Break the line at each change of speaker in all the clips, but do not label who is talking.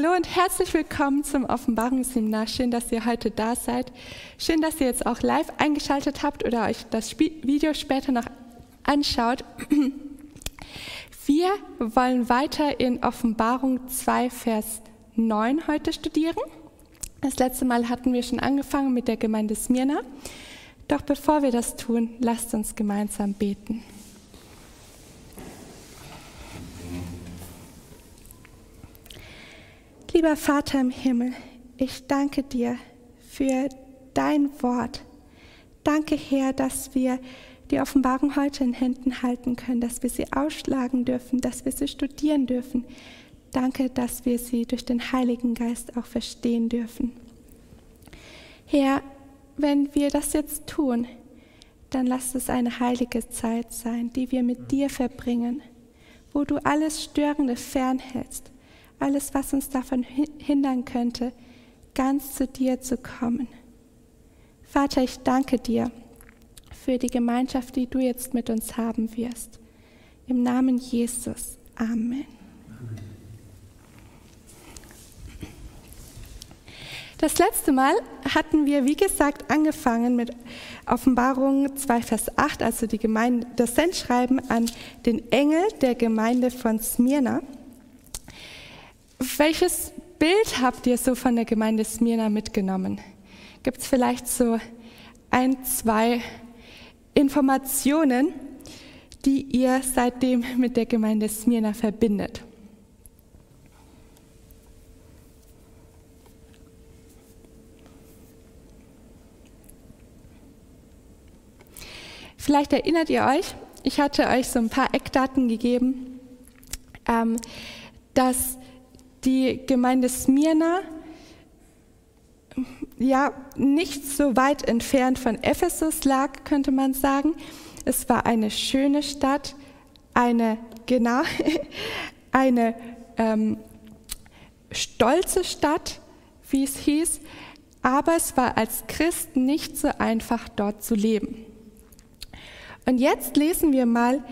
Hallo und herzlich willkommen zum Offenbarungsseminar. Schön, dass ihr heute da seid. Schön, dass ihr jetzt auch live eingeschaltet habt oder euch das Video später noch anschaut. Wir wollen weiter in Offenbarung 2, Vers 9 heute studieren. Das letzte Mal hatten wir schon angefangen mit der Gemeinde Smyrna. Doch bevor wir das tun, lasst uns gemeinsam beten. Lieber Vater im Himmel, ich danke dir für dein Wort. Danke, Herr, dass wir die Offenbarung heute in Händen halten können, dass wir sie ausschlagen dürfen, dass wir sie studieren dürfen. Danke, dass wir sie durch den Heiligen Geist auch verstehen dürfen. Herr, wenn wir das jetzt tun, dann lass es eine heilige Zeit sein, die wir mit dir verbringen, wo du alles Störende fernhältst, alles, was uns davon hindern könnte, ganz zu dir zu kommen. Vater, ich danke dir für die Gemeinschaft, die du jetzt mit uns haben wirst. Im Namen Jesus. Amen. Das letzte Mal hatten wir, wie gesagt, angefangen mit Offenbarung 2, Vers 8, also die Gemeinde, das Sendschreiben an den Engel der Gemeinde von Smyrna. Welches Bild habt ihr so von der Gemeinde Smyrna mitgenommen? Gibt es vielleicht so ein, zwei Informationen, die ihr seitdem mit der Gemeinde Smyrna verbindet? Vielleicht erinnert ihr euch, ich hatte euch so ein paar Eckdaten gegeben, ähm, dass die Gemeinde Smyrna ja nicht so weit entfernt von Ephesus lag, könnte man sagen. Es war eine schöne Stadt, eine genau eine ähm, stolze Stadt, wie es hieß, aber es war als Christ nicht so einfach dort zu leben. Und jetzt lesen wir mal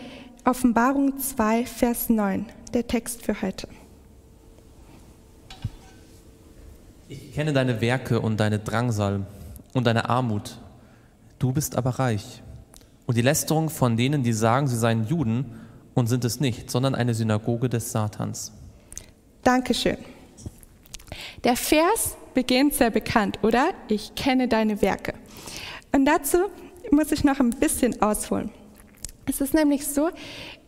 Offenbarung 2, Vers 9, der Text für heute.
Ich kenne deine Werke und deine Drangsal und deine Armut. Du bist aber reich. Und die Lästerung von denen, die sagen, sie seien Juden und sind es nicht, sondern eine Synagoge des Satans.
Dankeschön. Der Vers beginnt sehr bekannt, oder? Ich kenne deine Werke. Und dazu muss ich noch ein bisschen ausholen. Es ist nämlich so,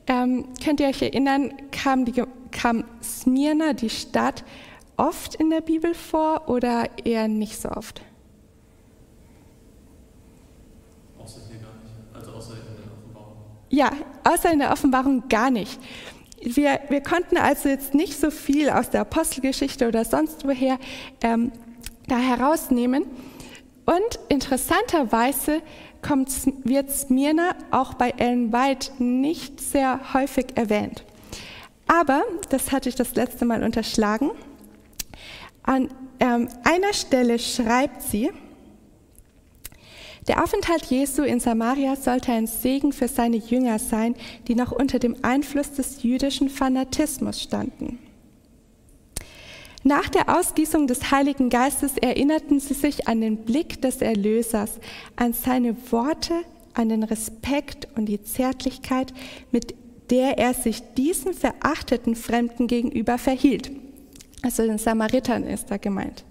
ähm, könnt ihr euch erinnern, kam, die, kam Smyrna, die Stadt, oft in der Bibel vor oder eher nicht so oft?
Außer hier gar nicht, also außer in der Offenbarung.
Ja, außer in der Offenbarung gar nicht. Wir, wir konnten also jetzt nicht so viel aus der Apostelgeschichte oder sonst woher ähm, da herausnehmen. Und interessanterweise kommt, wird Smyrna auch bei Ellen White nicht sehr häufig erwähnt. Aber, das hatte ich das letzte Mal unterschlagen, an ähm, einer Stelle schreibt sie, der Aufenthalt Jesu in Samaria sollte ein Segen für seine Jünger sein, die noch unter dem Einfluss des jüdischen Fanatismus standen. Nach der Ausgießung des Heiligen Geistes erinnerten sie sich an den Blick des Erlösers, an seine Worte, an den Respekt und die Zärtlichkeit, mit der er sich diesen verachteten Fremden gegenüber verhielt. Also den Samaritern ist da gemeint.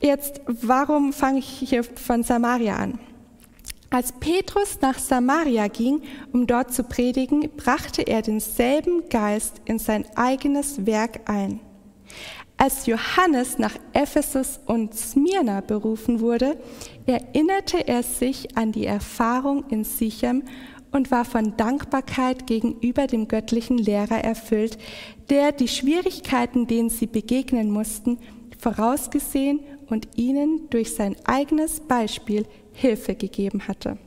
Jetzt, warum fange ich hier von Samaria an? Als Petrus nach Samaria ging, um dort zu predigen, brachte er denselben Geist in sein eigenes Werk ein. Als Johannes nach Ephesus und Smyrna berufen wurde, erinnerte er sich an die Erfahrung in Sichem und war von Dankbarkeit gegenüber dem göttlichen Lehrer erfüllt, der die Schwierigkeiten, denen sie begegnen mussten, vorausgesehen und ihnen durch sein eigenes Beispiel Hilfe gegeben hatte.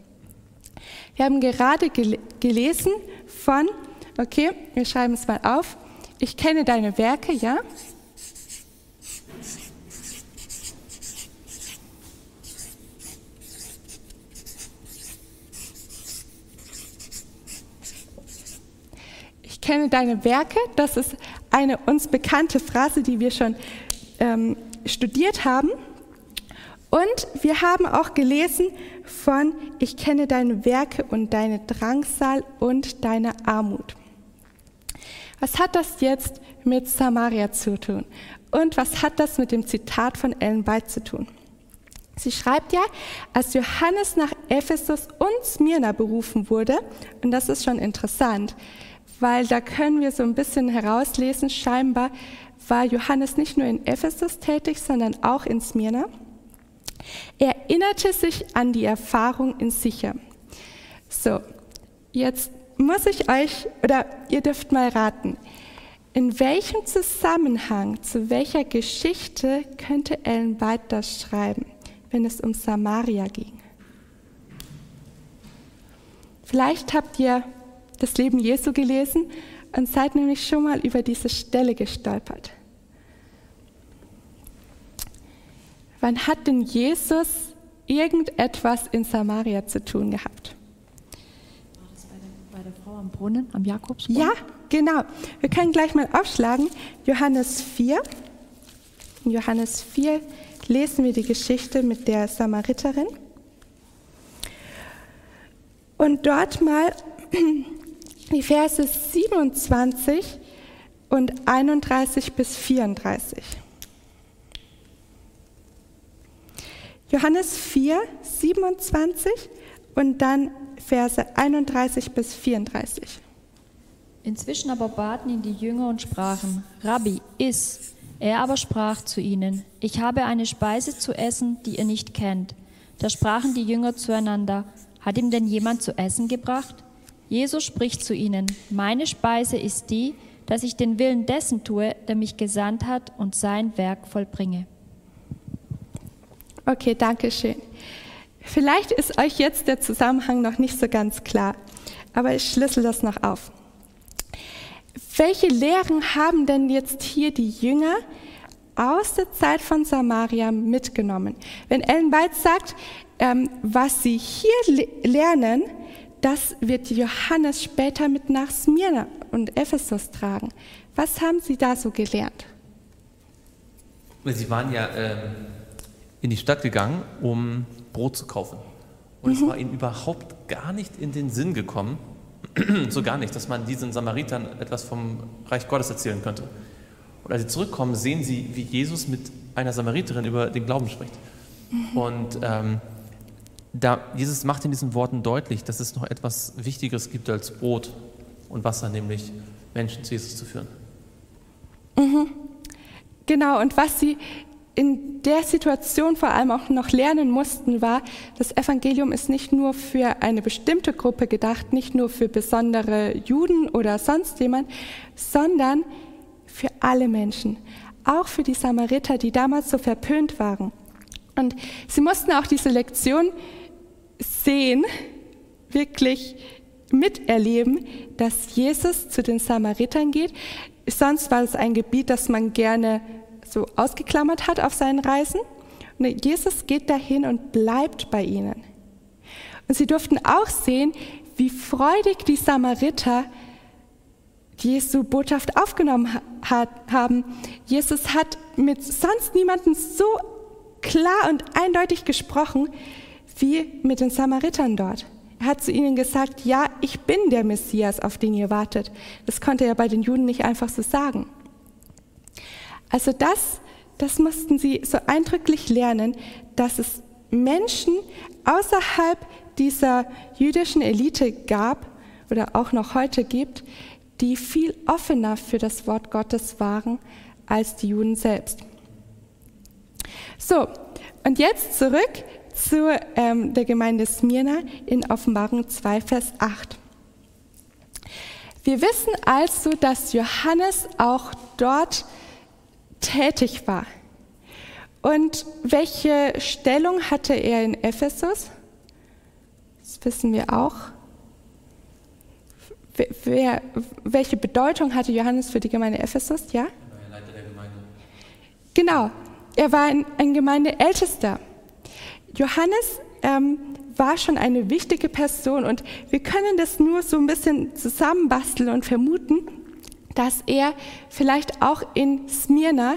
Wir haben gerade gel gelesen von, okay, wir schreiben es mal auf, ich kenne deine Werke, ja, kenne deine Werke, das ist eine uns bekannte Phrase, die wir schon ähm, studiert haben. Und wir haben auch gelesen von, ich kenne deine Werke und deine Drangsal und deine Armut. Was hat das jetzt mit Samaria zu tun? Und was hat das mit dem Zitat von Ellen White zu tun? Sie schreibt ja, als Johannes nach Ephesus und Smyrna berufen wurde, und das ist schon interessant, weil da können wir so ein bisschen herauslesen, scheinbar war Johannes nicht nur in Ephesus tätig, sondern auch in Smyrna. Er erinnerte sich an die Erfahrung in Sicher. So, jetzt muss ich euch, oder ihr dürft mal raten, in welchem Zusammenhang, zu welcher Geschichte könnte Ellen White das schreiben, wenn es um Samaria ging? Vielleicht habt ihr das Leben Jesu gelesen und seid nämlich schon mal über diese Stelle gestolpert. Wann hat denn Jesus irgendetwas in Samaria zu tun gehabt?
War das bei der, bei der Frau am Brunnen, am Jakobsbrunnen?
Ja, genau. Wir können gleich mal aufschlagen. Johannes 4. In Johannes 4 lesen wir die Geschichte mit der Samariterin. Und dort mal die Verse 27 und 31 bis 34. Johannes 4, 27 und dann Verse 31 bis 34.
Inzwischen aber baten ihn die Jünger und sprachen, Rabbi, iss. Er aber sprach zu ihnen, ich habe eine Speise zu essen, die ihr nicht kennt. Da sprachen die Jünger zueinander, hat ihm denn jemand zu essen gebracht? Jesus spricht zu ihnen, meine Speise ist die, dass ich den Willen dessen tue, der mich gesandt hat und sein Werk vollbringe.
Okay, danke schön. Vielleicht ist euch jetzt der Zusammenhang noch nicht so ganz klar, aber ich schlüssel das noch auf. Welche Lehren haben denn jetzt hier die Jünger aus der Zeit von Samaria mitgenommen? Wenn Ellen White sagt, ähm, was sie hier lernen, das wird Johannes später mit nach Smyrna und Ephesus tragen. Was haben sie da so gelernt?
Sie waren ja ähm, in die Stadt gegangen, um Brot zu kaufen. Und mhm. es war ihnen überhaupt gar nicht in den Sinn gekommen, so gar nicht, dass man diesen Samaritern etwas vom Reich Gottes erzählen könnte. Und als sie zurückkommen, sehen sie, wie Jesus mit einer Samariterin über den Glauben spricht. Mhm. Und ähm, da, Jesus macht in diesen Worten deutlich, dass es noch etwas Wichtigeres gibt als Brot und Wasser, nämlich Menschen zu Jesus zu führen.
Mhm. Genau, und was sie in der Situation vor allem auch noch lernen mussten, war, das Evangelium ist nicht nur für eine bestimmte Gruppe gedacht, nicht nur für besondere Juden oder sonst jemand, sondern für alle Menschen, auch für die Samariter, die damals so verpönt waren. Und sie mussten auch diese Lektion sehen, wirklich miterleben, dass Jesus zu den Samaritern geht. Sonst war es ein Gebiet, das man gerne so ausgeklammert hat auf seinen Reisen. Und Jesus geht dahin und bleibt bei ihnen. Und sie durften auch sehen, wie freudig die Samariter Jesu Botschaft aufgenommen haben. Jesus hat mit sonst niemandem so klar und eindeutig gesprochen, wie mit den Samaritern dort. Er hat zu ihnen gesagt, ja, ich bin der Messias, auf den ihr wartet. Das konnte er bei den Juden nicht einfach so sagen. Also das, das mussten sie so eindrücklich lernen, dass es Menschen außerhalb dieser jüdischen Elite gab oder auch noch heute gibt, die viel offener für das Wort Gottes waren als die Juden selbst. So, und jetzt zurück zu ähm, der Gemeinde Smyrna in Offenbarung 2, Vers 8. Wir wissen also, dass Johannes auch dort tätig war. Und welche Stellung hatte er in Ephesus? Das wissen wir auch. Wer, welche Bedeutung hatte Johannes für die Gemeinde Ephesus? Ja? Leiter der Gemeinde. Genau, er war ein, ein Gemeindeältester. Johannes ähm, war schon eine wichtige Person und wir können das nur so ein bisschen zusammenbasteln und vermuten, dass er vielleicht auch in Smyrna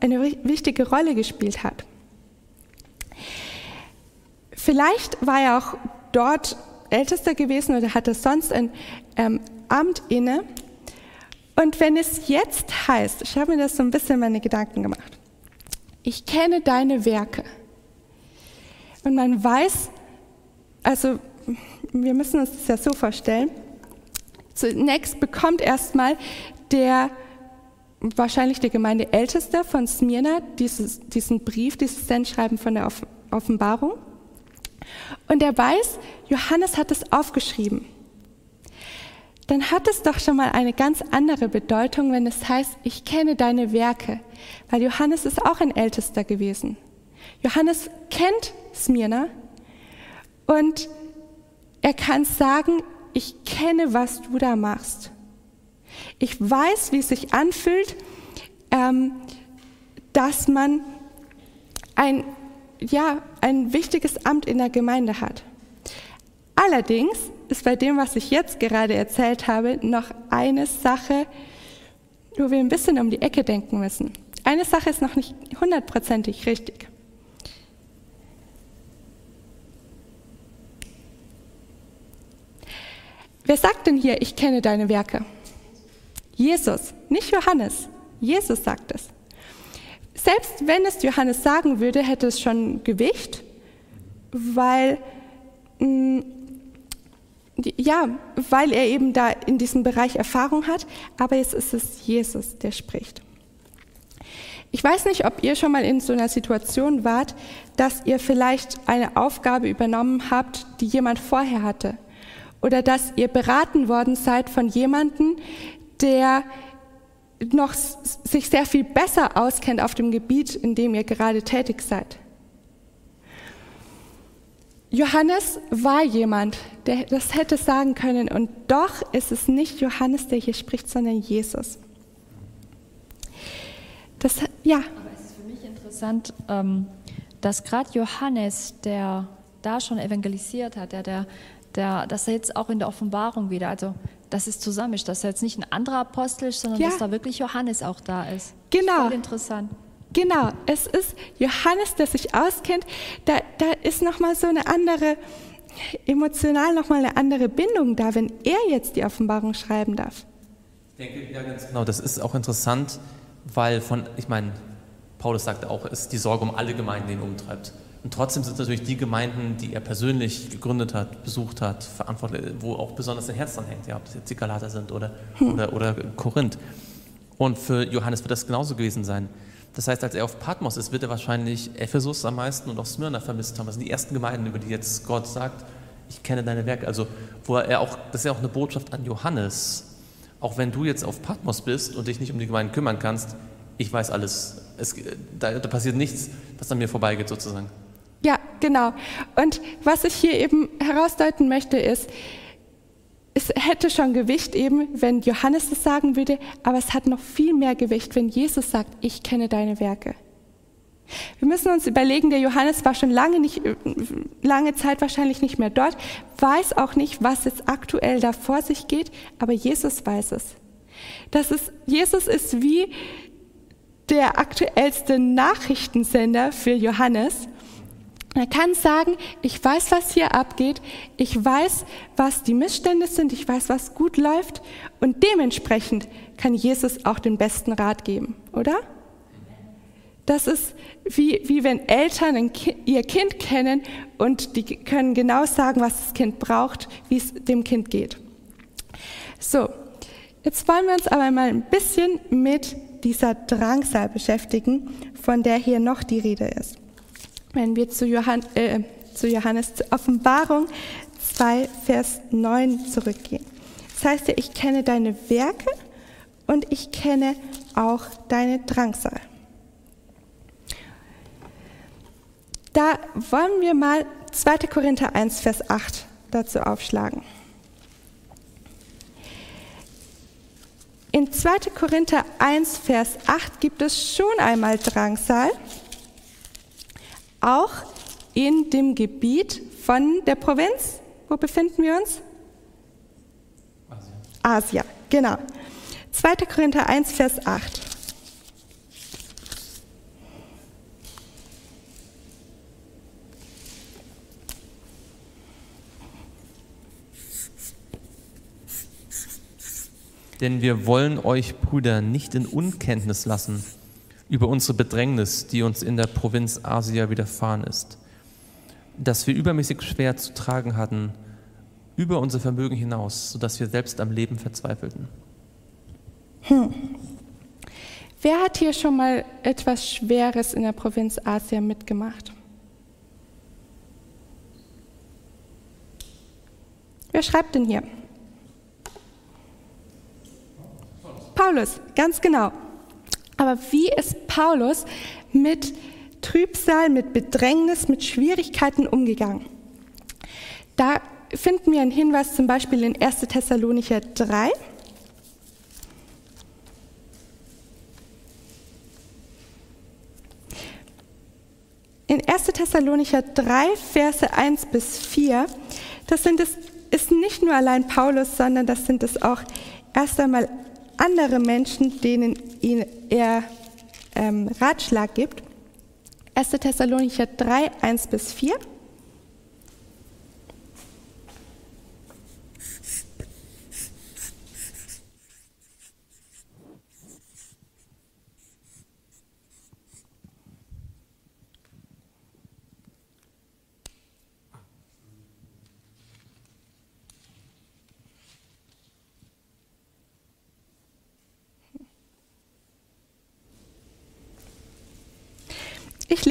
eine wichtige Rolle gespielt hat. Vielleicht war er auch dort Ältester gewesen oder hatte sonst ein ähm, Amt inne. Und wenn es jetzt heißt, ich habe mir das so ein bisschen meine Gedanken gemacht, ich kenne deine Werke. Und man weiß, also wir müssen uns das ja so vorstellen, zunächst bekommt erstmal der wahrscheinlich der Gemeindeälteste von Smyrna dieses, diesen Brief, dieses Sendschreiben von der Offenbarung. Und er weiß, Johannes hat es aufgeschrieben. Dann hat es doch schon mal eine ganz andere Bedeutung, wenn es heißt, ich kenne deine Werke, weil Johannes ist auch ein Ältester gewesen. Johannes kennt Smyrna und er kann sagen, ich kenne, was du da machst. Ich weiß, wie es sich anfühlt, ähm, dass man ein, ja, ein wichtiges Amt in der Gemeinde hat. Allerdings ist bei dem, was ich jetzt gerade erzählt habe, noch eine Sache, wo wir ein bisschen um die Ecke denken müssen. Eine Sache ist noch nicht hundertprozentig richtig. Wer sagt denn hier, ich kenne deine Werke? Jesus, nicht Johannes. Jesus sagt es. Selbst wenn es Johannes sagen würde, hätte es schon Gewicht, weil, mm, ja, weil er eben da in diesem Bereich Erfahrung hat, aber jetzt ist es Jesus, der spricht. Ich weiß nicht, ob ihr schon mal in so einer Situation wart, dass ihr vielleicht eine Aufgabe übernommen habt, die jemand vorher hatte. Oder dass ihr beraten worden seid von jemandem, der noch sich sehr viel besser auskennt auf dem Gebiet, in dem ihr gerade tätig seid. Johannes war jemand, der das hätte sagen können, und doch ist es nicht Johannes, der hier spricht, sondern Jesus.
Das, ja. Aber es ist für mich interessant, ähm, dass gerade Johannes, der da schon evangelisiert hat, der, der, der, dass er jetzt auch in der Offenbarung wieder, also dass es zusammen ist, dass er jetzt nicht ein anderer Apostel ist, sondern ja. dass da wirklich Johannes auch da ist.
Genau.
Voll interessant.
Genau, es ist Johannes, der sich auskennt. Da, da ist nochmal so eine andere, emotional nochmal eine andere Bindung da, wenn er jetzt die Offenbarung schreiben darf.
Ich denke, ja, ganz genau. Das ist auch interessant, weil von, ich meine, Paulus sagte auch, es ist die Sorge um alle Gemeinden, die ihn umtreibt. Und trotzdem sind es natürlich die Gemeinden, die er persönlich gegründet hat, besucht hat, verantwortlich, wo auch besonders sein Herz dran hängt, ja, ob das jetzt die Galater sind oder, hm. oder, oder Korinth. Und für Johannes wird das genauso gewesen sein. Das heißt, als er auf Patmos ist, wird er wahrscheinlich Ephesus am meisten und auch Smyrna vermisst haben. Das sind die ersten Gemeinden, über die jetzt Gott sagt, ich kenne deine Werke. Also, wo er auch, das ist ja auch eine Botschaft an Johannes. Auch wenn du jetzt auf Patmos bist und dich nicht um die Gemeinden kümmern kannst, ich weiß alles. Es, da, da passiert nichts, was an mir vorbeigeht, sozusagen.
Ja, genau. Und was ich hier eben herausdeuten möchte, ist, es hätte schon Gewicht eben, wenn Johannes das sagen würde, aber es hat noch viel mehr Gewicht, wenn Jesus sagt, ich kenne deine Werke. Wir müssen uns überlegen, der Johannes war schon lange, nicht, lange Zeit wahrscheinlich nicht mehr dort, weiß auch nicht, was jetzt aktuell da vor sich geht, aber Jesus weiß es. Das ist, Jesus ist wie der aktuellste Nachrichtensender für Johannes er kann sagen, ich weiß, was hier abgeht, ich weiß, was die Missstände sind, ich weiß, was gut läuft und dementsprechend kann Jesus auch den besten Rat geben, oder? Das ist wie, wie wenn Eltern kind, ihr Kind kennen und die können genau sagen, was das Kind braucht, wie es dem Kind geht. So, jetzt wollen wir uns aber mal ein bisschen mit dieser Drangsal beschäftigen, von der hier noch die Rede ist wenn wir zu, Johann, äh, zu Johannes, zur Offenbarung 2, Vers 9 zurückgehen. Das heißt ja, ich kenne deine Werke und ich kenne auch deine Drangsal. Da wollen wir mal 2. Korinther 1, Vers 8 dazu aufschlagen. In 2. Korinther 1, Vers 8 gibt es schon einmal Drangsal auch in dem Gebiet von der Provinz. Wo befinden wir uns? Asia. Asia, genau. 2. Korinther 1, Vers 8.
Denn wir wollen euch, Brüder, nicht in Unkenntnis lassen über unsere Bedrängnis, die uns in der Provinz Asia widerfahren ist, dass wir übermäßig schwer zu tragen hatten, über unser Vermögen hinaus, sodass wir selbst am Leben verzweifelten.
Hm. Wer hat hier schon mal etwas Schweres in der Provinz Asia mitgemacht? Wer schreibt denn hier? Paulus, ganz genau. Aber wie ist Paulus mit Trübsal, mit Bedrängnis, mit Schwierigkeiten umgegangen? Da finden wir einen Hinweis zum Beispiel in 1. Thessalonicher 3. In 1. Thessalonicher 3, Verse 1 bis 4, das sind es, ist nicht nur allein Paulus, sondern das sind es auch erst einmal andere Menschen, denen er ähm, Ratschlag gibt. 1. Thessalonicher 3, 1 bis 4.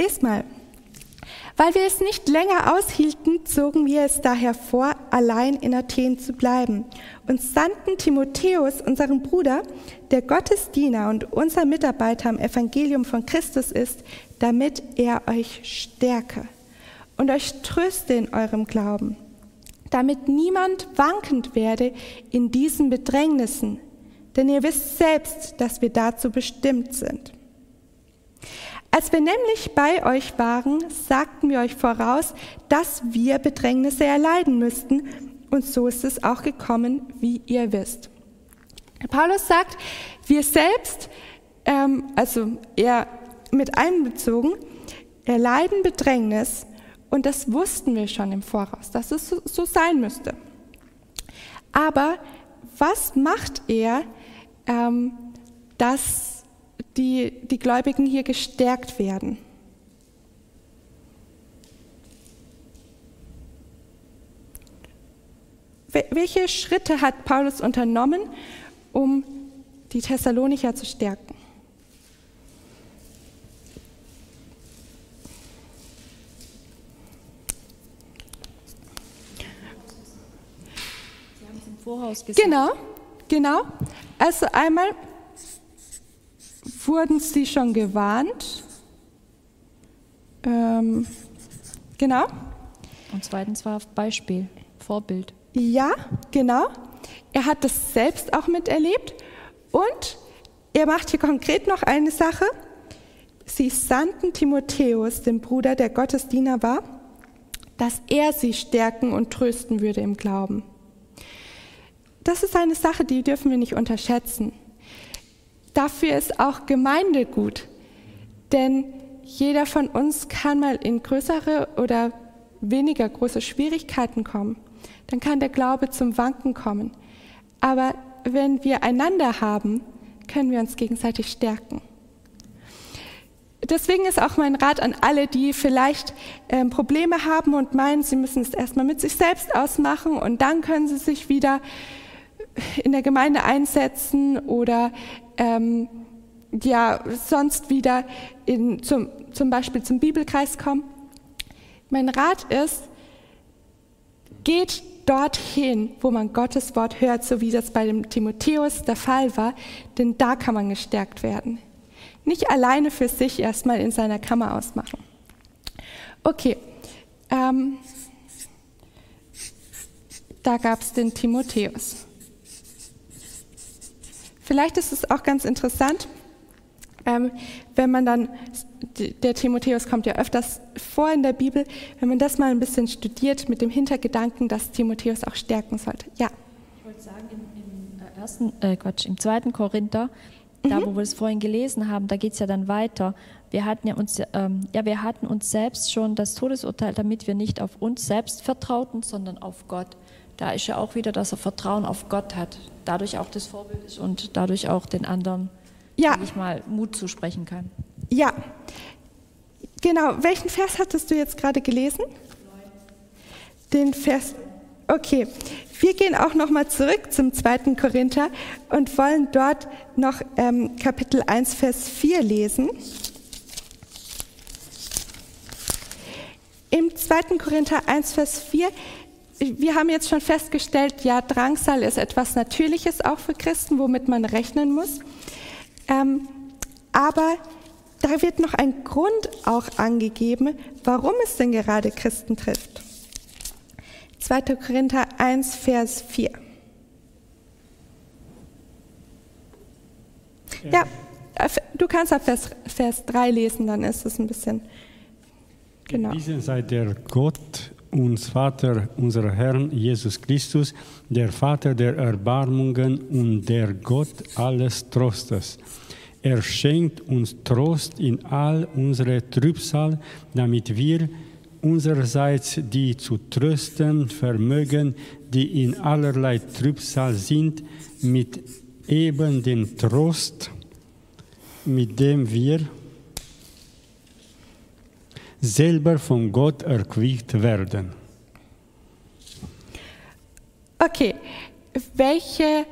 Lese mal. Weil wir es nicht länger aushielten, zogen wir es daher vor, allein in Athen zu bleiben und sandten Timotheus, unseren Bruder, der Gottesdiener und unser Mitarbeiter am Evangelium von Christus ist, damit er euch stärke und euch tröste in eurem Glauben, damit niemand wankend werde in diesen Bedrängnissen, denn ihr wisst selbst, dass wir dazu bestimmt sind. Als wir nämlich bei euch waren, sagten wir euch voraus, dass wir Bedrängnisse erleiden müssten. Und so ist es auch gekommen, wie ihr wisst. Paulus sagt, wir selbst, ähm, also er mit einbezogen, erleiden Bedrängnis und das wussten wir schon im Voraus, dass es so, sein müsste. Aber was macht er, ähm, dass die, die Gläubigen hier gestärkt werden. Welche Schritte hat Paulus unternommen, um die Thessalonicher zu stärken?
Sie haben es im Voraus gesagt.
Genau, genau. Also einmal wurden sie schon gewarnt. Ähm, genau.
Und zweitens war Beispiel, Vorbild.
Ja, genau. Er hat das selbst auch miterlebt. Und er macht hier konkret noch eine Sache. Sie sandten Timotheus, dem Bruder, der Gottesdiener war, dass er sie stärken und trösten würde im Glauben. Das ist eine Sache, die dürfen wir nicht unterschätzen. Dafür ist auch Gemeinde gut. Denn jeder von uns kann mal in größere oder weniger große Schwierigkeiten kommen. Dann kann der Glaube zum Wanken kommen. Aber wenn wir einander haben, können wir uns gegenseitig stärken. Deswegen ist auch mein Rat an alle, die vielleicht ähm, Probleme haben und meinen, sie müssen es erstmal mit sich selbst ausmachen und dann können sie sich wieder in der Gemeinde einsetzen oder ähm, ja sonst wieder in, zum, zum Beispiel zum Bibelkreis kommen. Mein Rat ist, geht dorthin, wo man Gottes Wort hört, so wie das bei dem Timotheus der Fall war, denn da kann man gestärkt werden. Nicht alleine für sich erstmal in seiner Kammer ausmachen. Okay, ähm, da gab es den Timotheus. Vielleicht ist es auch ganz interessant, ähm, wenn man dann, der Timotheus kommt ja öfters vor in der Bibel, wenn man das mal ein bisschen studiert mit dem Hintergedanken, dass Timotheus auch stärken sollte. Ja.
Ich wollte sagen, in, in ersten, äh, Quatsch, im zweiten Korinther, da wo wir es vorhin gelesen haben, da geht es ja dann weiter. Wir hatten ja uns, ähm, ja, wir hatten uns selbst schon das Todesurteil, damit wir nicht auf uns selbst vertrauten, sondern auf Gott. Da ist ja auch wieder, dass er Vertrauen auf Gott hat, dadurch auch das Vorbild ist und dadurch auch den anderen,
Ja.
ich mal, Mut zusprechen kann.
Ja, genau. Welchen Vers hattest du jetzt gerade gelesen? Den Vers. Okay, wir gehen auch noch mal zurück zum zweiten Korinther und wollen dort noch ähm, Kapitel 1, Vers 4 lesen. Im zweiten Korinther 1, Vers 4, wir haben jetzt schon festgestellt, ja, Drangsal ist etwas Natürliches auch für Christen, womit man rechnen muss. Ähm, aber da wird noch ein Grund auch angegeben, warum es denn gerade Christen trifft. 2. Korinther 1, Vers 4. Ja, äh, du kannst ab Vers, Vers 3 lesen, dann ist es ein bisschen. Genau.
Diesen sei der Gott und Vater unserer Herrn Jesus Christus, der Vater der Erbarmungen und der Gott alles Trostes. Er schenkt uns Trost in all unsere Trübsal, damit wir unsererseits die zu trösten vermögen, die in allerlei Trübsal sind, mit eben dem Trost, mit dem wir selber von Gott erquickt werden.
Okay, welche,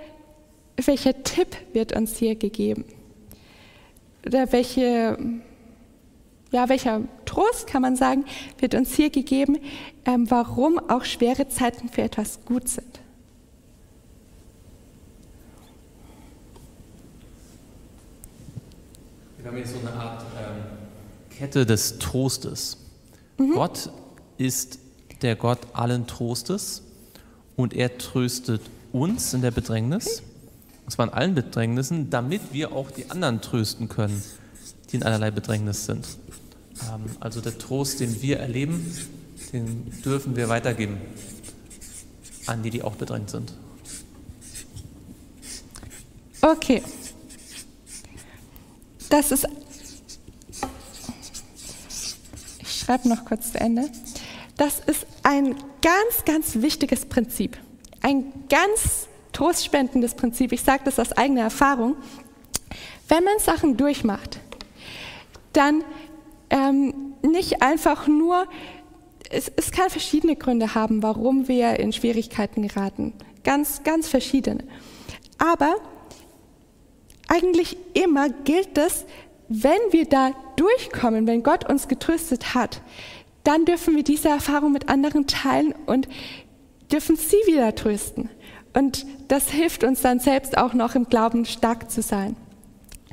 welcher Tipp wird uns hier gegeben? Oder welche, ja, welcher Trost, kann man sagen, wird uns hier gegeben, ähm, warum auch schwere Zeiten für etwas gut sind?
Wir haben hier so eine Art ähm, Kette des Trostes. Gott ist der Gott allen Trostes und er tröstet uns in der Bedrängnis, und zwar in allen Bedrängnissen, damit wir auch die anderen trösten können, die in allerlei Bedrängnis sind. Ähm, also der Trost, den wir erleben, den dürfen wir weitergeben an die, die auch bedrängt sind.
Okay. Das ist. Ich schreibe noch kurz zu Ende. Das ist ein ganz, ganz wichtiges Prinzip. Ein ganz trostspendendes Prinzip. Ich sage das aus eigener Erfahrung. Wenn man Sachen durchmacht, dann ähm, nicht einfach nur, es, es kann verschiedene Gründe haben, warum wir in Schwierigkeiten geraten. Ganz, ganz verschiedene. Aber eigentlich immer gilt es, wenn wir da durchkommen, wenn Gott uns getröstet hat, dann dürfen wir diese Erfahrung mit anderen teilen und dürfen sie wieder trösten. Und das hilft uns dann selbst auch noch im Glauben stark zu sein.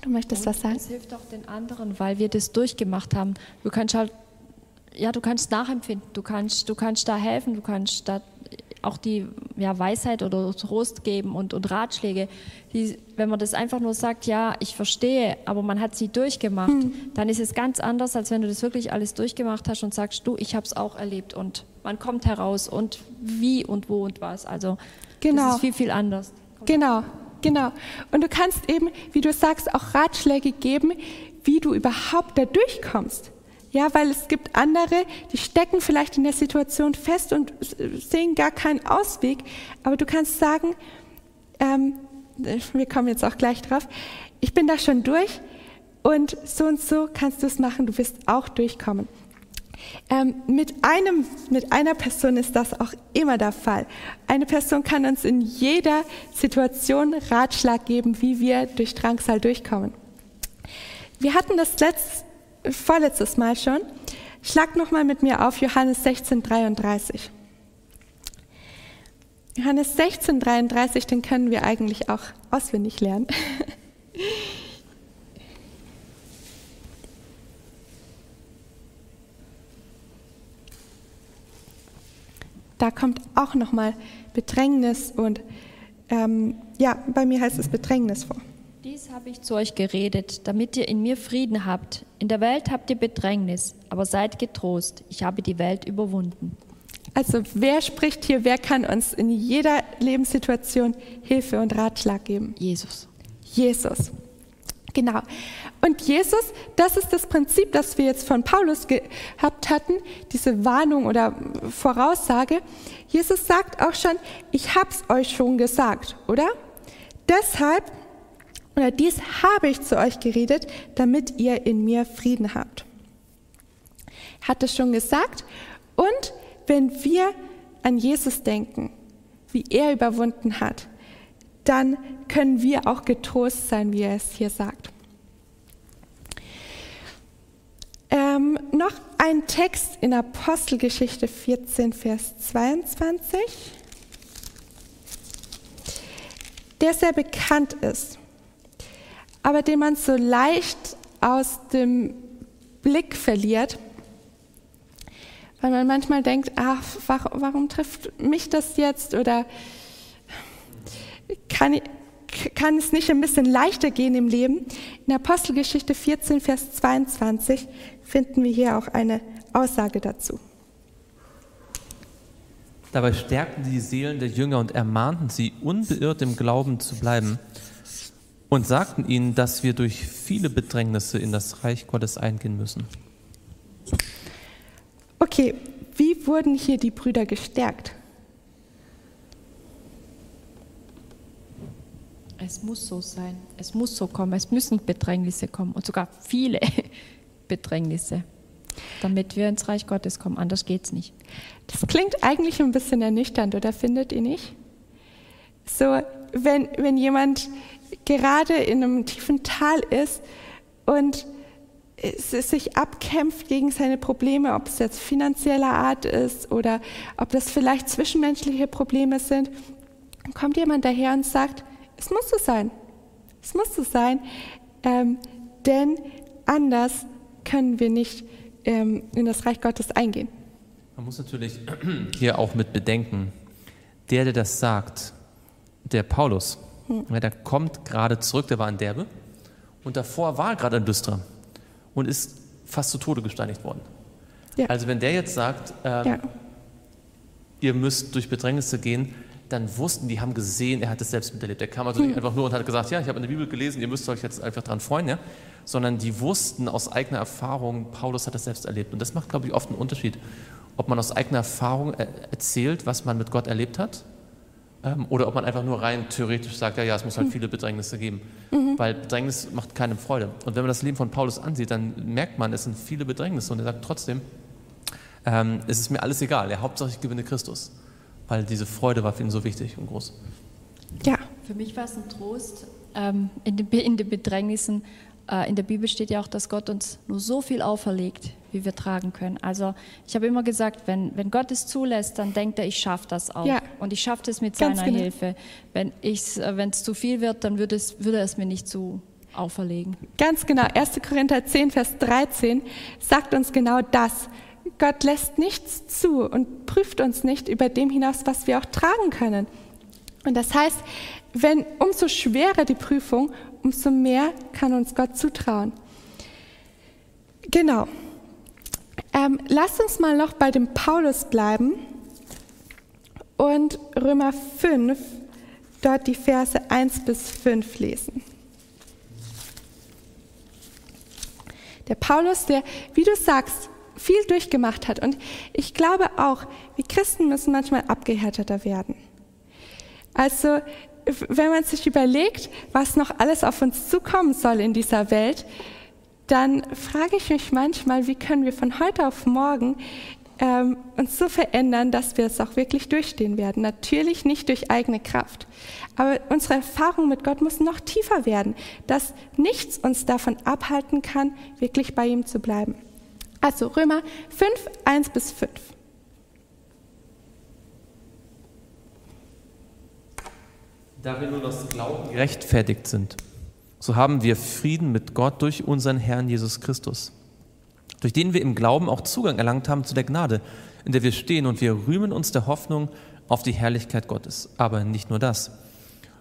Du möchtest was sagen?
Es hilft auch den anderen, weil wir das durchgemacht haben. Du kannst halt, ja, du kannst nachempfinden, du kannst, du kannst da helfen, du kannst da auch die ja, Weisheit oder Trost geben und, und Ratschläge. Die, wenn man das einfach nur sagt, ja, ich verstehe, aber man hat sie durchgemacht, dann ist es ganz anders, als wenn du das wirklich alles durchgemacht hast und sagst, du, ich habe es auch erlebt und man kommt heraus und wie und wo und was. Also
Genau.
das ist viel, viel anders.
Genau, genau. Und du kannst eben, wie du sagst, auch Ratschläge geben, wie du überhaupt da durchkommst. Ja, weil es gibt andere, die stecken vielleicht in der Situation fest und sehen gar keinen Ausweg. Aber du kannst sagen, ähm, wir kommen jetzt auch gleich drauf, ich bin da schon durch und so und so kannst du es machen, du wirst auch durchkommen. Ähm, mit, einem, mit einer Person ist das auch immer der Fall. Eine Person kann uns in jeder Situation Ratschlag geben, wie wir durch Drangsal durchkommen. Wir hatten das letzt, vorletztes Mal schon. Schlag nochmal mit mir auf Johannes 16, 33. Johannes 16, 33, den können wir eigentlich auch auswendig lernen. Da kommt auch nochmal Bedrängnis und ähm, ja, bei mir heißt es Bedrängnis vor.
Dies habe ich zu euch geredet, damit ihr in mir Frieden habt. In der Welt habt ihr Bedrängnis, aber seid getrost, ich habe die Welt überwunden.
Also wer spricht hier, wer kann uns in jeder Lebenssituation Hilfe und Ratschlag geben?
Jesus.
Jesus. Genau. Und Jesus, das ist das Prinzip, das wir jetzt von Paulus gehabt hatten, diese Warnung oder Voraussage. Jesus sagt auch schon, ich hab's euch schon gesagt, oder? Deshalb, oder dies habe ich zu euch geredet, damit ihr in mir Frieden habt. Hat es schon gesagt. Und wenn wir an Jesus denken, wie er überwunden hat, dann können wir auch getrost sein, wie er es hier sagt. Ähm, noch ein Text in Apostelgeschichte 14, Vers 22, der sehr bekannt ist, aber den man so leicht aus dem Blick verliert, weil man manchmal denkt, ach, warum trifft mich das jetzt oder kann, kann es nicht ein bisschen leichter gehen im Leben? In Apostelgeschichte 14, Vers 22 finden wir hier auch eine Aussage dazu.
Dabei stärkten die Seelen der Jünger und ermahnten sie, unbeirrt im Glauben zu bleiben und sagten ihnen, dass wir durch viele Bedrängnisse in das Reich Gottes eingehen müssen.
Okay, wie wurden hier die Brüder gestärkt?
Es muss so sein, es muss so kommen, es müssen Bedrängnisse kommen und sogar viele Bedrängnisse, damit wir ins Reich Gottes kommen. Anders geht es nicht.
Das klingt eigentlich ein bisschen ernüchternd, oder findet ihr nicht? So, wenn, wenn jemand gerade in einem tiefen Tal ist und sich abkämpft gegen seine Probleme, ob es jetzt finanzieller Art ist oder ob das vielleicht zwischenmenschliche Probleme sind, dann kommt jemand daher und sagt, es muss so sein. Es muss so sein, ähm, denn anders können wir nicht ähm, in das Reich Gottes eingehen.
Man muss natürlich hier auch mit bedenken, der, der das sagt, der Paulus, hm. der kommt gerade zurück, der war in Derbe und davor war er gerade in Lystra und ist fast zu Tode gesteinigt worden. Ja. Also wenn der jetzt sagt, ähm, ja. ihr müsst durch Bedrängnisse gehen, dann wussten, die haben gesehen, er hat es selbst miterlebt. Er kam also nicht hm. einfach nur und hat gesagt, ja, ich habe in der Bibel gelesen, ihr müsst euch jetzt einfach dran freuen, ja? sondern die wussten aus eigener Erfahrung, Paulus hat es selbst erlebt. Und das macht, glaube ich, oft einen Unterschied, ob man aus eigener Erfahrung erzählt, was man mit Gott erlebt hat, ähm, oder ob man einfach nur rein theoretisch sagt, ja, ja, es muss halt hm. viele Bedrängnisse geben. Mhm. Weil Bedrängnis macht keinem Freude. Und wenn man das Leben von Paulus ansieht, dann merkt man, es sind viele Bedrängnisse. Und er sagt trotzdem, ähm, es ist mir alles egal, ja, Hauptsache ich gewinne Christus weil diese Freude war für ihn so wichtig und groß.
Ja. Für mich war es ein Trost ähm, in, den, in, den, Bedrängnissen. Äh, in der Bibel steht ja auch, dass Gott uns nur so viel auferlegt, wie wir tragen können. Also ich habe immer gesagt, wenn, wenn Gott es zulässt, dann denkt er, ich schaffe das auch. Ja. Und ich schaffe es mit seiner genau. Hilfe. Wenn äh, es zu viel wird, dann würde, es, würde er es mir nicht zu auferlegen.
Ganz genau. 1. Korinther 10, Vers 13 sagt uns genau das. Gott lässt nichts zu und prüft uns nicht über dem hinaus, was wir auch tragen können. Und das heißt, wenn umso schwerer die Prüfung, umso mehr kann uns Gott zutrauen. Genau. Ähm, lasst uns mal noch bei dem Paulus bleiben und Römer 5, dort die Verse 1 bis 5 lesen. Der Paulus, der, wie du sagst, viel durchgemacht hat. Und ich glaube auch, wir Christen müssen manchmal abgehärteter werden. Also, wenn man sich überlegt, was noch alles auf uns zukommen soll in dieser Welt, dann frage ich mich manchmal, wie können wir von heute auf morgen ähm, uns so verändern, dass wir es auch wirklich durchstehen werden. Natürlich nicht durch eigene Kraft, aber unsere Erfahrung mit Gott muss noch tiefer werden, dass nichts uns davon abhalten kann, wirklich bei ihm zu bleiben. Also Römer 5, 1 bis 5.
Da wir nur das Glauben gerechtfertigt sind, so haben wir Frieden mit Gott durch unseren Herrn Jesus Christus, durch den wir im Glauben auch Zugang erlangt haben zu der Gnade, in der wir stehen und wir rühmen uns der Hoffnung auf die Herrlichkeit Gottes. Aber nicht nur das,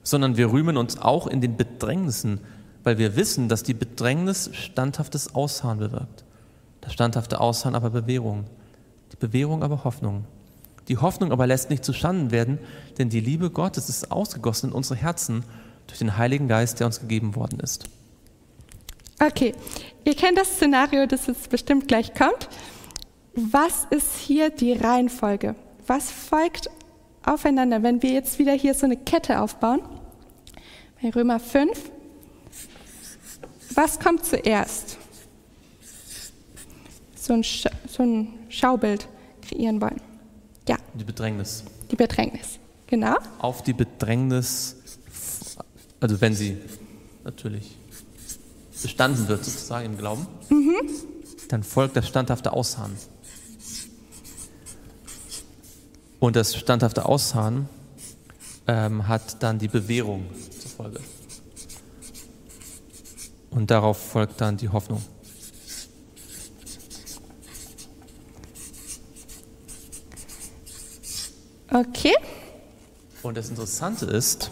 sondern wir rühmen uns auch in den Bedrängnissen, weil wir wissen, dass die Bedrängnis standhaftes Ausharren bewirkt. Das standhafte Ausharren aber Bewährung, die Bewährung aber Hoffnung. Die Hoffnung aber lässt nicht zustande werden, denn die Liebe Gottes ist ausgegossen in unsere Herzen durch den Heiligen Geist, der uns gegeben worden ist.
Okay, ihr kennt das Szenario, das jetzt bestimmt gleich kommt. Was ist hier die Reihenfolge? Was folgt aufeinander, wenn wir jetzt wieder hier so eine Kette aufbauen? Bei Römer 5. Was kommt zuerst? So ein, Sch so ein Schaubild kreieren wollen. Ja,
Die Bedrängnis.
die Bedrängnis. Genau.
Auf die Bedrängnis, also wenn sie natürlich bestanden wird, sozusagen im Glauben, dann folgt das standhafte Ausharren. Und das standhafte Ausharren ähm, hat dann die Bewährung zur Folge. Und darauf folgt dann die Hoffnung.
Okay.
Und das Interessante ist,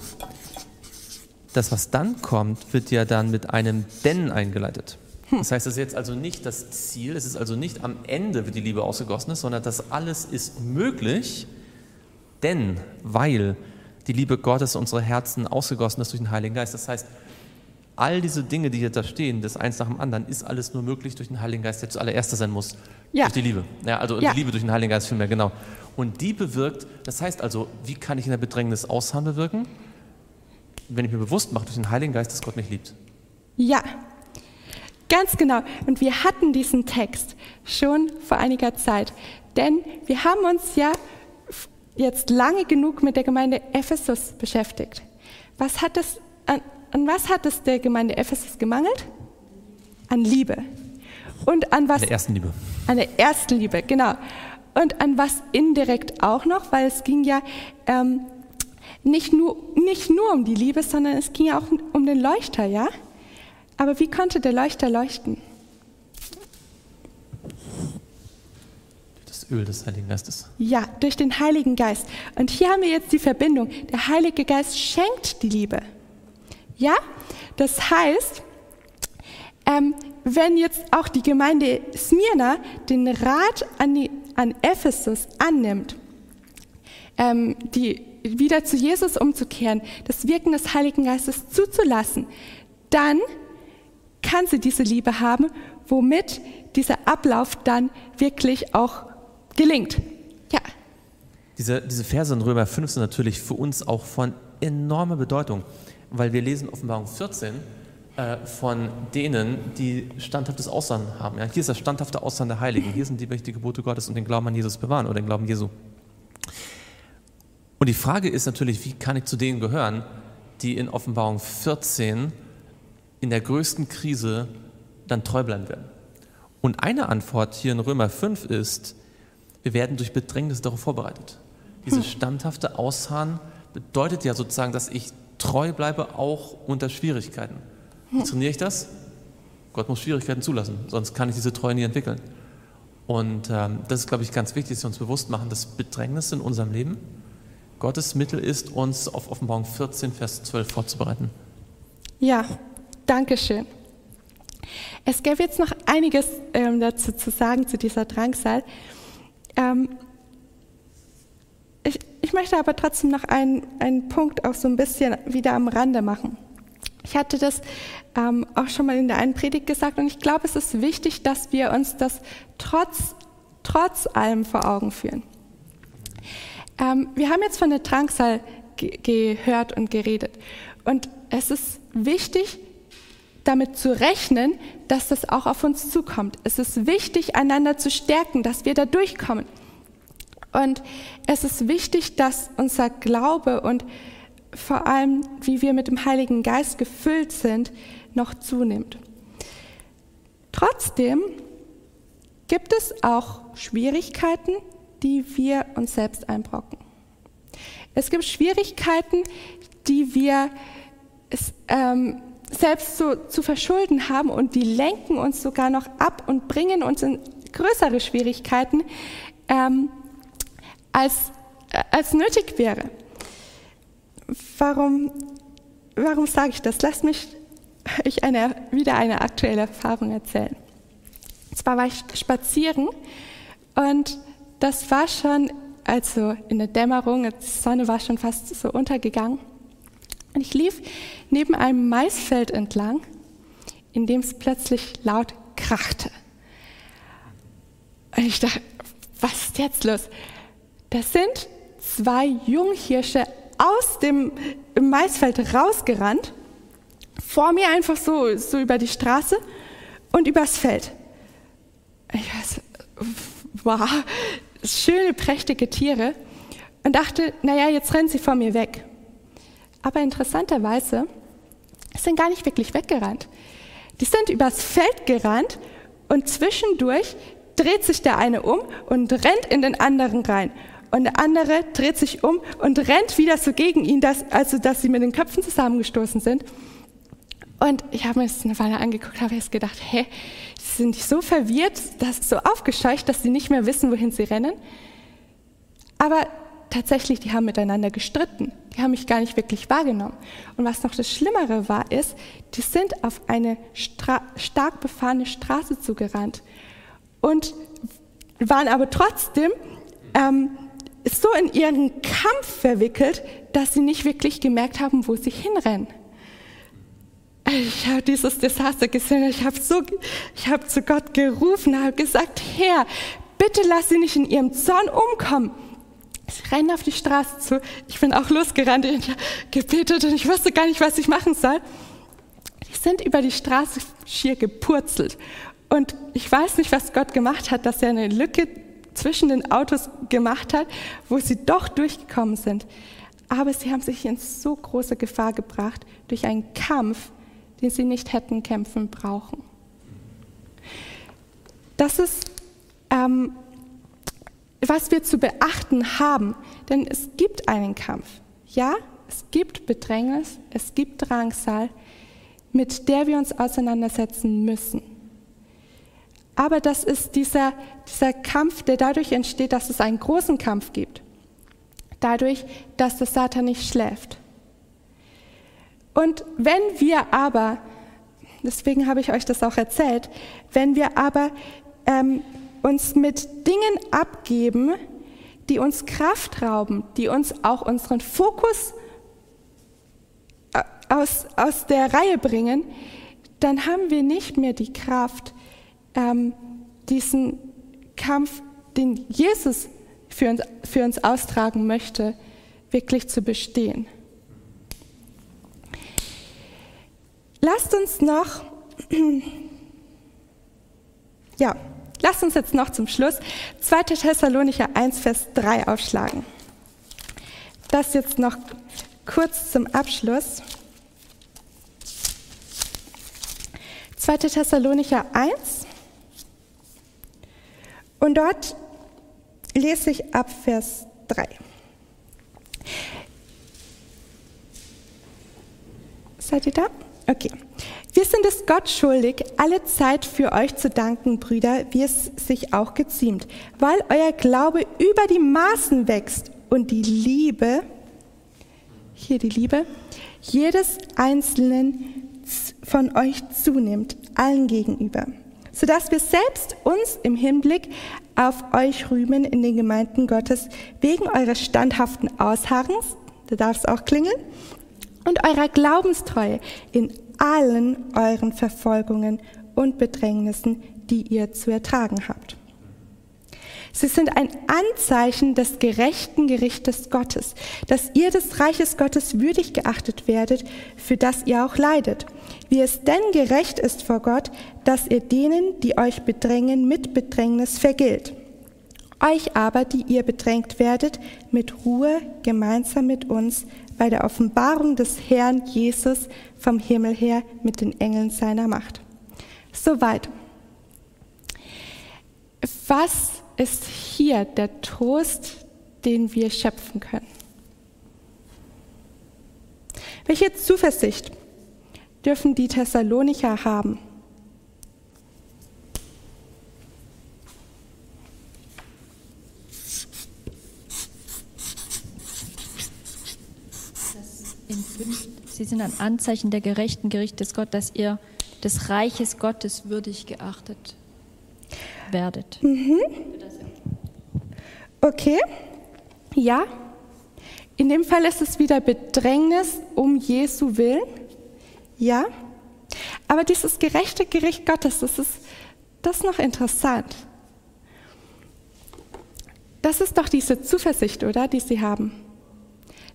das, was dann kommt, wird ja dann mit einem Denn eingeleitet. Das heißt, es ist jetzt also nicht das Ziel, es ist also nicht am Ende wird die Liebe ausgegossen ist, sondern das alles ist möglich, denn, weil die Liebe Gottes in unsere Herzen ausgegossen ist durch den Heiligen Geist. Das heißt, all diese Dinge, die hier da stehen, das eins nach dem anderen, ist alles nur möglich durch den Heiligen Geist, der zuallererst sein muss.
Ja.
Durch die Liebe. Ja, also
Ja.
die Liebe durch den Heiligen Geist vielmehr, genau. Und die bewirkt, das heißt also, wie kann ich in der Bedrängnis Ausharren bewirken? Wenn ich mir bewusst mache durch den Heiligen Geist, dass Gott mich liebt.
Ja, ganz genau. Und wir hatten diesen Text schon vor einiger Zeit, denn wir haben uns ja jetzt lange genug mit der Gemeinde Ephesus beschäftigt. Was hat es, an, an was hat es der Gemeinde Ephesus gemangelt? An Liebe. Und an was?
In der ersten Liebe.
An der ersten Liebe, genau. Und an was indirekt auch noch, weil es ging ja ähm, nicht, nur, nicht nur um die Liebe, sondern es ging ja auch um den Leuchter, ja? Aber wie konnte der Leuchter leuchten?
Das Öl des Heiligen Geistes.
Ja, durch den Heiligen Geist. Und hier haben wir jetzt die Verbindung. Der Heilige Geist schenkt die Liebe. Ja, das heißt, ähm, wenn jetzt auch die Gemeinde Smyrna den Rat an, die, an Ephesus annimmt, ähm, die wieder zu Jesus umzukehren, das Wirken des Heiligen Geistes zuzulassen, dann kann sie diese Liebe haben, womit dieser Ablauf dann wirklich auch gelingt. Ja,
Diese, diese Verse in Römer 5 sind natürlich für uns auch von enormer Bedeutung, weil wir lesen Offenbarung 14 äh, von denen, die standhaftes Aussagen haben. Ja, hier ist das standhafte Aussagen der Heiligen. Hier sind die, welche die Gebote Gottes und den Glauben an Jesus bewahren oder den Glauben Jesu. Und die Frage ist natürlich, wie kann ich zu denen gehören, die in Offenbarung 14 in der größten Krise dann treu bleiben werden? Und eine Antwort hier in Römer 5 ist, wir werden durch Bedrängnis darauf vorbereitet. Dieses standhafte Ausharren bedeutet ja sozusagen, dass ich treu bleibe, auch unter Schwierigkeiten. Wie trainiere ich das? Gott muss Schwierigkeiten zulassen, sonst kann ich diese Treue nie entwickeln. Und ähm, das ist, glaube ich, ganz wichtig, dass wir uns bewusst machen, dass Bedrängnis in unserem Leben Gottes Mittel ist, uns auf Offenbarung 14, Vers 12 vorzubereiten.
Ja, danke schön. Es gäbe jetzt noch einiges ähm, dazu zu sagen zu dieser Drangsal. Ähm, ich, ich möchte aber trotzdem noch einen, einen Punkt auch so ein bisschen wieder am Rande machen. Ich hatte das ähm, auch schon mal in der einen Predigt gesagt und ich glaube, es ist wichtig, dass wir uns das trotz, trotz allem vor Augen führen. Ähm, wir haben jetzt von der Drangsal ge gehört und geredet. Und es ist wichtig, damit zu rechnen, dass das auch auf uns zukommt. Es ist wichtig, einander zu stärken, dass wir da durchkommen. Und es ist wichtig, dass unser Glaube und vor allem, wie wir mit dem Heiligen Geist gefüllt sind, noch zunimmt. Trotzdem gibt es auch Schwierigkeiten, die wir uns selbst einbrocken. Es gibt Schwierigkeiten, die wir ähm, selbst so zu verschulden haben und die lenken uns sogar noch ab und bringen uns in größere Schwierigkeiten, ähm, als, äh, als nötig wäre. Warum, warum sage ich das? Lasst mich euch eine, wieder eine aktuelle Erfahrung erzählen. Und zwar war ich spazieren und das war schon also in der Dämmerung, die Sonne war schon fast so untergegangen. Und ich lief neben einem Maisfeld entlang, in dem es plötzlich laut krachte. Und ich dachte, was ist jetzt los? Das sind zwei Junghirsche aus dem Maisfeld rausgerannt, vor mir einfach so, so über die Straße und übers Feld. Ich weiß, wow, schöne, prächtige Tiere und dachte, naja, jetzt rennen sie vor mir weg. Aber interessanterweise sind gar nicht wirklich weggerannt. Die sind übers Feld gerannt und zwischendurch dreht sich der eine um und rennt in den anderen rein. Und der andere dreht sich um und rennt wieder so gegen ihn, dass, also dass sie mit den Köpfen zusammengestoßen sind. Und ich habe mir das eine Weile angeguckt, habe jetzt gedacht, hä, sie sind so verwirrt, das so aufgescheucht, dass sie nicht mehr wissen, wohin sie rennen. Aber tatsächlich, die haben miteinander gestritten. Die haben mich gar nicht wirklich wahrgenommen. Und was noch das Schlimmere war, ist, die sind auf eine Stra stark befahrene Straße zugerannt und waren aber trotzdem ähm, so in ihren Kampf verwickelt, dass sie nicht wirklich gemerkt haben, wo sie hinrennen. Ich habe dieses Desaster gesehen, ich habe so, ich habe zu Gott gerufen, habe gesagt, Herr, bitte lass sie nicht in ihrem Zorn umkommen. Ich renne auf die Straße zu, ich bin auch losgerannt, habe gebetet und ich wusste gar nicht, was ich machen soll. Die sind über die Straße schier gepurzelt. Und ich weiß nicht, was Gott gemacht hat, dass er eine Lücke zwischen den Autos gemacht hat, wo sie doch durchgekommen sind. Aber sie haben sich in so große Gefahr gebracht durch einen Kampf, den sie nicht hätten kämpfen brauchen. Das ist, ähm, was wir zu beachten haben, denn es gibt einen Kampf. Ja, es gibt Bedrängnis, es gibt Drangsal, mit der wir uns auseinandersetzen müssen. Aber das ist dieser, dieser Kampf, der dadurch entsteht, dass es einen großen Kampf gibt. Dadurch, dass der Satan nicht schläft. Und wenn wir aber, deswegen habe ich euch das auch erzählt, wenn wir aber ähm, uns mit Dingen abgeben, die uns Kraft rauben, die uns auch unseren Fokus äh, aus, aus der Reihe bringen, dann haben wir nicht mehr die Kraft, ähm, diesen Kampf, den Jesus für uns, für uns austragen möchte, wirklich zu bestehen. Lasst uns noch, ja, lasst uns jetzt noch zum Schluss 2. Thessalonicher 1, Vers 3 aufschlagen. Das jetzt noch kurz zum Abschluss. 2. Thessalonicher 1, und dort lese ich ab Vers 3. Seid ihr da? Okay. Wir sind es Gott schuldig, alle Zeit für euch zu danken, Brüder, wie es sich auch geziemt, weil euer Glaube über die Maßen wächst und die Liebe, hier die Liebe, jedes Einzelnen von euch zunimmt, allen gegenüber sodass wir selbst uns im Hinblick auf euch rühmen in den Gemeinden Gottes wegen eures standhaften Ausharrens, da darf es auch klingeln, und eurer Glaubenstreue in allen euren Verfolgungen und Bedrängnissen, die ihr zu ertragen habt. Sie sind ein Anzeichen des gerechten Gerichtes Gottes, dass ihr des Reiches Gottes würdig geachtet werdet, für das ihr auch leidet. Wie es denn gerecht ist vor Gott, dass ihr denen, die euch bedrängen, mit Bedrängnis vergilt. Euch aber, die ihr bedrängt werdet, mit Ruhe gemeinsam mit uns bei der Offenbarung des Herrn Jesus vom Himmel her mit den Engeln seiner Macht. Soweit. Was ist hier der Trost, den wir schöpfen können. Welche Zuversicht dürfen die Thessalonicher haben?
Sie sind ein Anzeichen der gerechten Gerichtes Gott, dass ihr des Reiches Gottes würdig geachtet werdet. Mhm.
Okay. Ja, in dem Fall ist es wieder Bedrängnis um Jesu Willen. Ja, aber dieses gerechte Gericht Gottes, das ist, das ist noch interessant. Das ist doch diese Zuversicht, oder, die sie haben,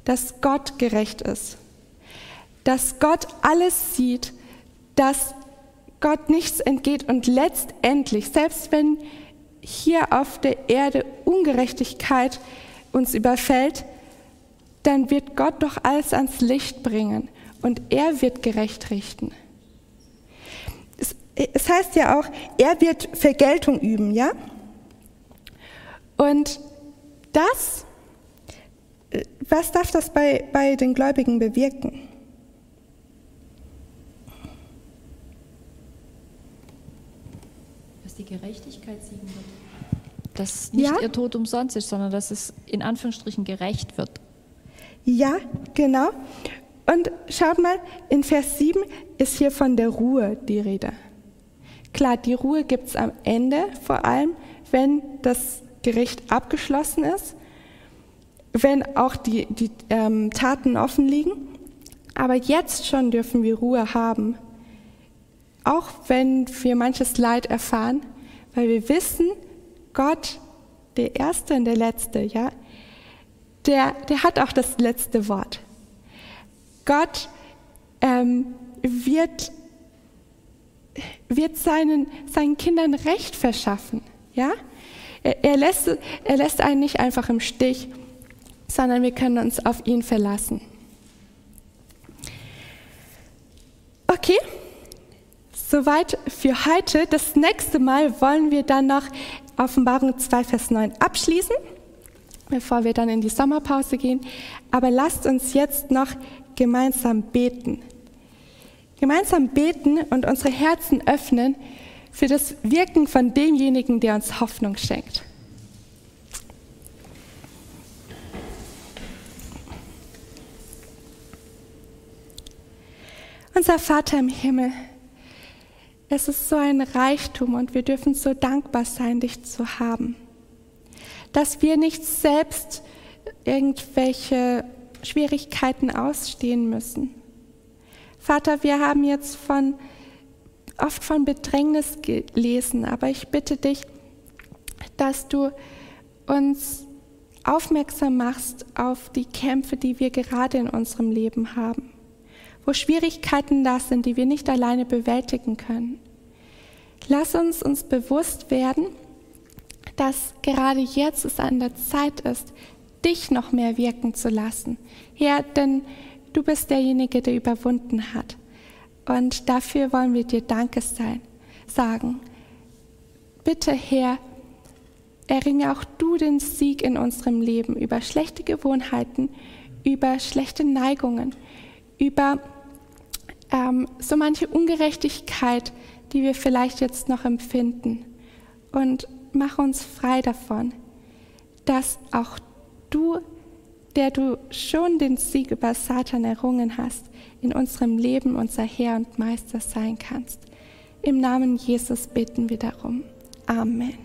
dass Gott gerecht ist, dass Gott alles sieht, dass Gott nichts entgeht und letztendlich, selbst wenn hier auf der Erde Ungerechtigkeit uns überfällt, dann wird Gott doch alles ans Licht bringen und er wird gerecht richten. Es, heißt ja auch, er wird Vergeltung üben, ja? Und das, was darf das bei, bei den Gläubigen bewirken?
Dass die Gerechtigkeit siegen wird. Dass nicht
Ja.
ihr Tod umsonst ist, sondern dass es in Anführungsstrichen gerecht wird.
Ja, genau. Und schaut mal, in Vers 7 ist hier von der Ruhe die Rede. Klar, die Ruhe gibt es am Ende, vor allem wenn das Gericht abgeschlossen ist, wenn auch die, die ähm, Taten offen liegen. Aber jetzt schon dürfen wir Ruhe haben, auch wenn wir manches Leid erfahren, weil wir wissen, Gott, der Erste und der Letzte, ja, der, der hat auch das letzte Wort. Gott ähm, wird, wird seinen, seinen Kindern Recht verschaffen. Ja? Er, er, lässt, er lässt einen nicht einfach im Stich, sondern wir können uns auf ihn verlassen. Okay, soweit für heute. Das nächste Mal wollen wir dann noch Offenbarung 2, Vers 9 abschließen bevor wir dann in die Sommerpause gehen. Aber lasst uns jetzt noch gemeinsam beten. Gemeinsam beten und unsere Herzen öffnen für das Wirken von demjenigen, der uns Hoffnung schenkt. Unser Vater im Himmel, es ist so ein Reichtum und wir dürfen so dankbar sein, dich zu haben dass wir nicht selbst irgendwelche Schwierigkeiten ausstehen müssen. Vater, wir haben jetzt von, oft von Bedrängnis gelesen, aber ich bitte dich, dass du uns aufmerksam machst auf die Kämpfe, die wir gerade in unserem Leben haben, wo Schwierigkeiten da sind, die wir nicht alleine bewältigen können. Lass uns uns bewusst werden, dass gerade jetzt es an der Zeit ist, dich noch mehr wirken zu lassen. Herr, denn du bist derjenige, der überwunden hat. Und dafür wollen wir dir Danke sein, sagen. Bitte, Herr, erringe auch du den Sieg in unserem Leben über schlechte Gewohnheiten, über schlechte Neigungen, über ähm, so manche Ungerechtigkeit, die wir vielleicht jetzt noch empfinden. Und mach uns frei davon, dass auch du, der du schon den Sieg über Satan errungen hast, in unserem Leben unser Herr und Meister sein kannst. Im Namen Jesus bitten wir darum. Amen.